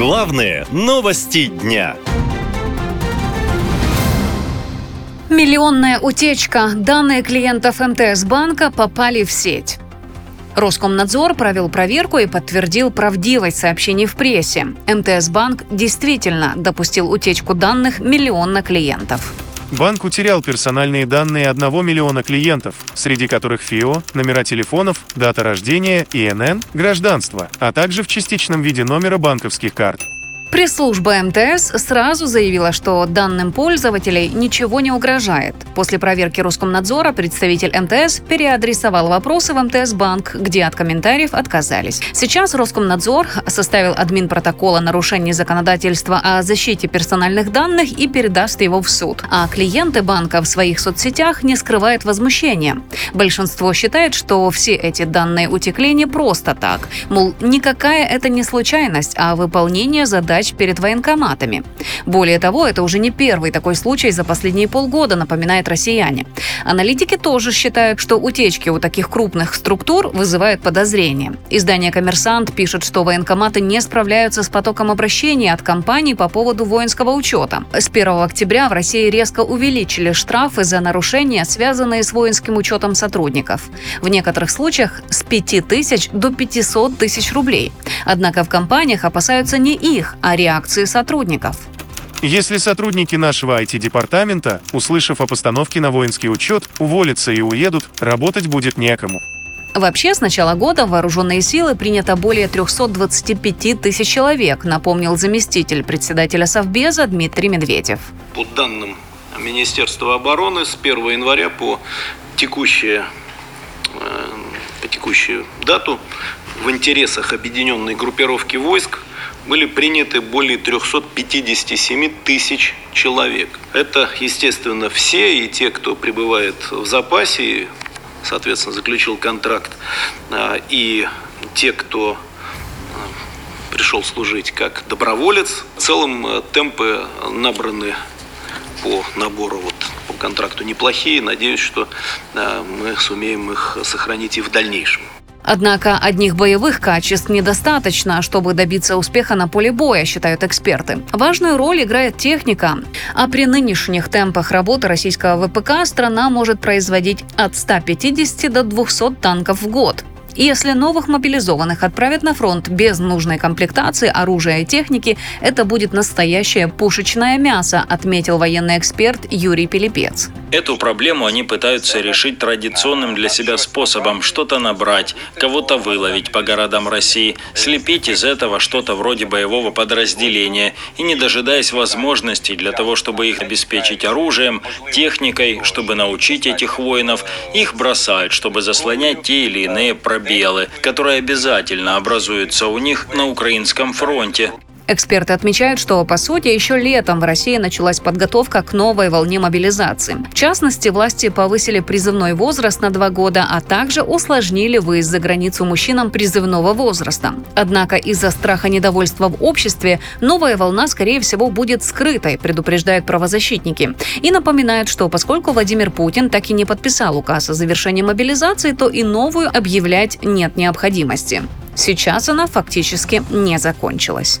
Главные новости дня. Миллионная утечка. Данные клиентов МТС банка попали в сеть. Роскомнадзор провел проверку и подтвердил правдивость сообщений в прессе. МТС банк действительно допустил утечку данных миллиона клиентов. Банк утерял персональные данные 1 миллиона клиентов, среди которых ФИО, номера телефонов, дата рождения, ИНН, гражданство, а также в частичном виде номера банковских карт. Пресс-служба МТС сразу заявила, что данным пользователей ничего не угрожает. После проверки Роскомнадзора представитель МТС переадресовал вопросы в МТС-банк, где от комментариев отказались. Сейчас Роскомнадзор составил админ протокола нарушений законодательства о защите персональных данных и передаст его в суд. А клиенты банка в своих соцсетях не скрывают возмущения. Большинство считает, что все эти данные утекли не просто так. Мол, никакая это не случайность, а выполнение задач задач перед военкоматами. Более того, это уже не первый такой случай за последние полгода, напоминает россияне. Аналитики тоже считают, что утечки у таких крупных структур вызывают подозрения. Издание «Коммерсант» пишет, что военкоматы не справляются с потоком обращений от компаний по поводу воинского учета. С 1 октября в России резко увеличили штрафы за нарушения, связанные с воинским учетом сотрудников. В некоторых случаях с 5 тысяч до 500 тысяч рублей. Однако в компаниях опасаются не их, а реакции сотрудников. Если сотрудники нашего IT-департамента, услышав о постановке на воинский учет, уволятся и уедут, работать будет некому. Вообще, с начала года в вооруженные силы принято более 325 тысяч человек, напомнил заместитель председателя Совбеза Дмитрий Медведев. По данным Министерства обороны, с 1 января по текущее э, по текущую дату в интересах объединенной группировки войск были приняты более 357 тысяч человек. Это, естественно, все, и те, кто пребывает в запасе, соответственно, заключил контракт, а, и те, кто а, пришел служить как доброволец. В целом а, темпы набраны по набору вот по контракту неплохие. Надеюсь, что мы сумеем их сохранить и в дальнейшем. Однако одних боевых качеств недостаточно, чтобы добиться успеха на поле боя, считают эксперты. Важную роль играет техника. А при нынешних темпах работы российского ВПК страна может производить от 150 до 200 танков в год. Если новых мобилизованных отправят на фронт без нужной комплектации оружия и техники, это будет настоящее пушечное мясо, отметил военный эксперт Юрий Пилипец. Эту проблему они пытаются решить традиционным для себя способом что-то набрать, кого-то выловить по городам России, слепить из этого что-то вроде боевого подразделения и не дожидаясь возможностей для того, чтобы их обеспечить оружием, техникой, чтобы научить этих воинов, их бросают, чтобы заслонять те или иные пробелы, которые обязательно образуются у них на украинском фронте. Эксперты отмечают, что, по сути, еще летом в России началась подготовка к новой волне мобилизации. В частности, власти повысили призывной возраст на два года, а также усложнили выезд за границу мужчинам призывного возраста. Однако из-за страха недовольства в обществе новая волна, скорее всего, будет скрытой, предупреждают правозащитники. И напоминают, что поскольку Владимир Путин так и не подписал указ о завершении мобилизации, то и новую объявлять нет необходимости. Сейчас она фактически не закончилась.